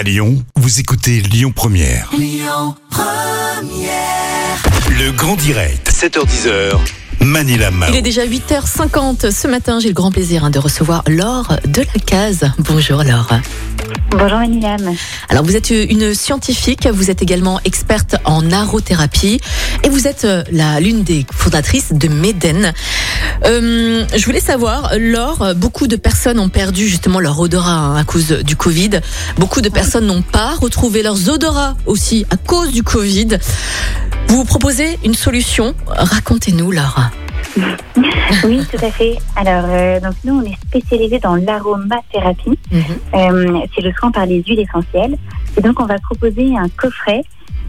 À Lyon, vous écoutez Lyon Première. Le grand direct, 7h10h, Manila Mao. Il est déjà 8h50 ce matin. J'ai le grand plaisir hein, de recevoir Laure de la Case. Bonjour Laure. Bonjour Manilam. Alors vous êtes une scientifique, vous êtes également experte en arothérapie et vous êtes euh, la l'une des fondatrices de Meden. Euh, je voulais savoir, Laure, beaucoup de personnes ont perdu justement leur odorat hein, à cause du Covid. Beaucoup de personnes n'ont pas retrouvé leurs odorats aussi à cause du Covid. Vous vous proposez une solution? Racontez-nous, Laure. Oui, tout à fait. Alors, euh, donc nous, on est spécialisé dans l'aromathérapie. Mhm. Euh, c'est le soin par les huiles essentielles. Et donc, on va proposer un coffret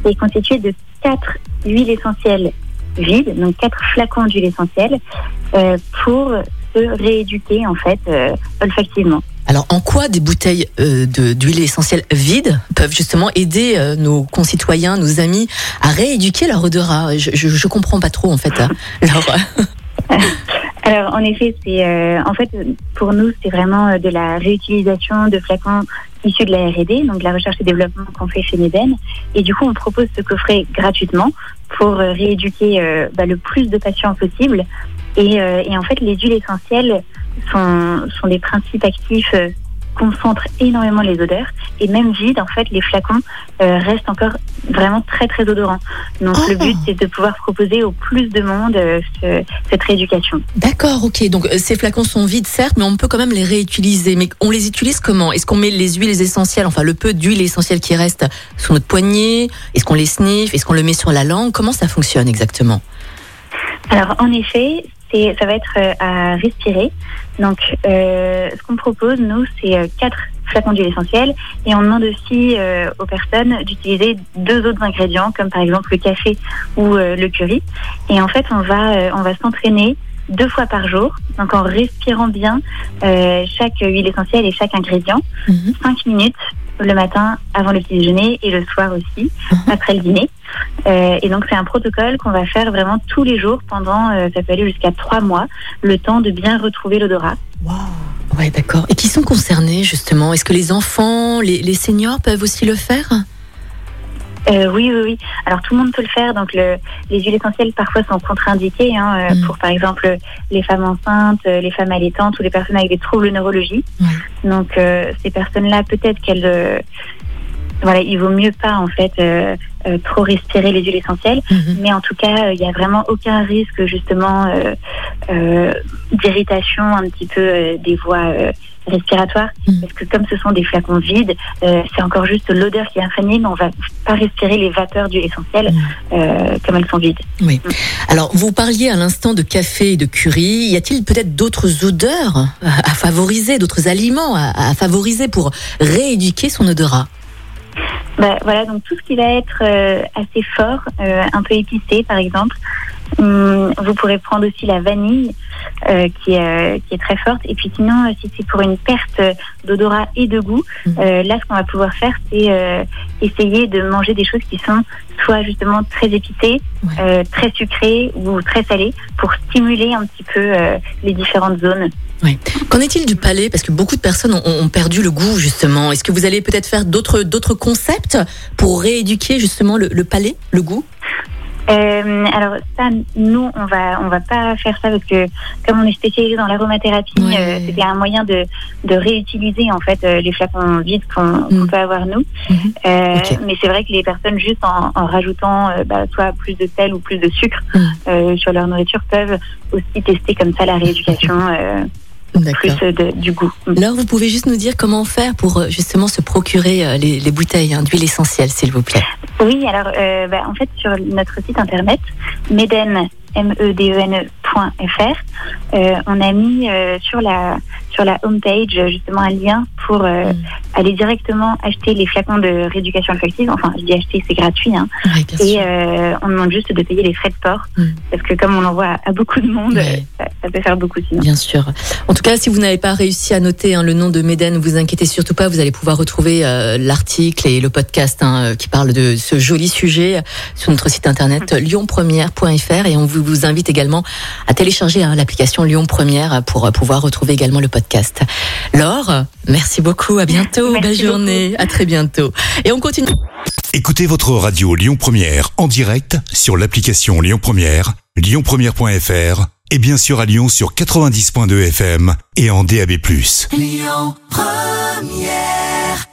qui est constitué de quatre huiles essentielles vides, donc quatre flacons d'huile essentielle, euh, pour se rééduquer en fait euh, olfactivement. Alors, en quoi des bouteilles euh, de- d'huile essentielle vides peuvent justement aider euh, nos concitoyens, nos amis à rééduquer leur odorat? Je, je, je comprends pas trop en fait. hein. Alors, en effet, c'est euh, en fait pour nous, c'est vraiment de la réutilisation de flacons issus de la R&D, donc de la recherche et développement qu'on fait chez Meden. Et du coup, on propose ce coffret gratuitement pour euh, rééduquer euh, bah, le plus de patients possible. Et, euh, et en fait, les huiles essentielles sont, sont des principes actifs. Concentrent énormément les odeurs. Et même vides en fait les flacons euh, restent encore vraiment très très odorants. Donc Oh. le but c'est de pouvoir proposer au plus de monde euh, ce- cette rééducation. D'accord, ok. Donc euh, ces flacons sont vides, certes, mais on peut quand même les réutiliser. Mais on les utilise comment? Est-ce qu'on met les huiles essentielles, enfin le peu d'huile essentielle qui reste sur notre poignet? Est-ce qu'on les sniffe? Est-ce qu'on le met sur la langue? Comment ça fonctionne exactement? Alors en effet, c'est ça va être euh, à respirer. Donc euh, ce qu'on propose nous, c'est euh, quatre flacons d'huile essentielle et on demande aussi euh, aux personnes d'utiliser deux autres ingrédients comme par exemple le café ou euh, le curry. Et en fait, on va euh, on va s'entraîner deux fois par jour, donc en respirant bien euh, chaque huile essentielle et chaque ingrédient, Mhm. cinq minutes le matin avant le petit déjeuner et le soir aussi après le dîner. Euh, et donc c'est un protocole qu'on va faire vraiment tous les jours pendant, euh, ça peut aller jusqu'à trois mois, le temps de bien retrouver l'odorat. Ouais, d'accord. Et qui sont concernés justement? Est-ce que les enfants, les, les seniors peuvent aussi le faire? Euh, oui, oui, oui. Alors tout le monde peut le faire. Donc le, les huiles essentielles parfois sont contre-indiquées hein, euh, Mm. pour par exemple les femmes enceintes, euh, les femmes allaitantes ou les personnes avec des troubles neurologiques. Donc euh, ces personnes-là, peut-être qu'elles, euh, voilà, il vaut mieux pas en fait euh, euh, trop respirer les huiles essentielles. Mhm. Mais en tout cas, euh, il n'y a vraiment aucun risque justement euh, euh, d'irritation un petit peu euh, des voies euh, respiratoires. Mhm. Parce que comme ce sont des flacons vides, euh, c'est encore juste l'odeur qui est imprégnée, mais on va pas respirer les vapeurs d'huile essentielle euh, comme elles sont vides. Oui. Alors, vous parliez à l'instant de café et de curry. Y a-t-il peut-être d'autres odeurs à, à favoriser, d'autres aliments à, à favoriser pour rééduquer son odorat? Bah, voilà, donc tout ce qui va être euh, assez fort, euh, un peu épicé par exemple. Hum, vous pourrez prendre aussi la vanille euh, qui, est, euh, qui est très forte. Et puis sinon, euh, si c'est pour une perte d'odorat et de goût, Mhm. là ce qu'on va pouvoir faire, c'est essayer de manger des choses qui sont soit justement très épicées, Ouais. très sucrées ou très salées pour stimuler un petit peu les différentes zones. Qu'en est-il du palais? Parce que beaucoup de personnes ont, ont perdu le goût, justement. Est-ce que vous allez peut-être faire d'autres d'autres concepts pour rééduquer justement le, le palais, le goût? Euh, alors ça, nous, on va, on va pas faire ça parce que comme on est spécialisé dans l'aromathérapie, Ouais. euh, c'était un moyen de, de réutiliser en fait euh, les flacons vides qu'on Mm. peut avoir nous. Mhm. Euh. Mais c'est vrai que les personnes juste en, en rajoutant euh, bah, soit plus de sel ou plus de sucre Mm. euh, sur leur nourriture peuvent aussi tester comme ça la rééducation euh, plus D'accord. de- du goût. Mm. Alors, vous pouvez juste nous dire comment faire pour euh, justement se procurer euh, les, les bouteilles hein, d'huile essentielle, s'il vous plaît? Oui, alors euh, bah, en fait sur notre site internet meden m euh, on a mis euh, sur la sur la homepage euh, justement un lien pour euh, Mm. aller directement acheter les flacons de rééducation olfactive. Enfin, je dis acheter, c'est gratuit. Hein. Oui, Et on demande juste de payer les frais de port Mm. parce que comme on envoie à beaucoup de monde, ça, ça peut faire beaucoup sinon. Bien sûr. En tout cas, si vous n'avez pas réussi à noter hein, le nom de Méden, ne vous inquiétez surtout pas. Vous allez pouvoir retrouver l'article et le podcast hein, qui parle de ce joli sujet sur notre site internet lyonpremière.fr et on vous, vous invite également à télécharger hein, l'application Lyon Première pour pouvoir retrouver également le podcast. Laure, merci beaucoup. À bientôt. Belle journée. À très bientôt. Et on continue. Écoutez votre radio Lyon Première en direct sur l'application Lyon Première, lyonpremière.fr et bien sûr à Lyon sur 90.2 FM et en DAB+. Lyon Première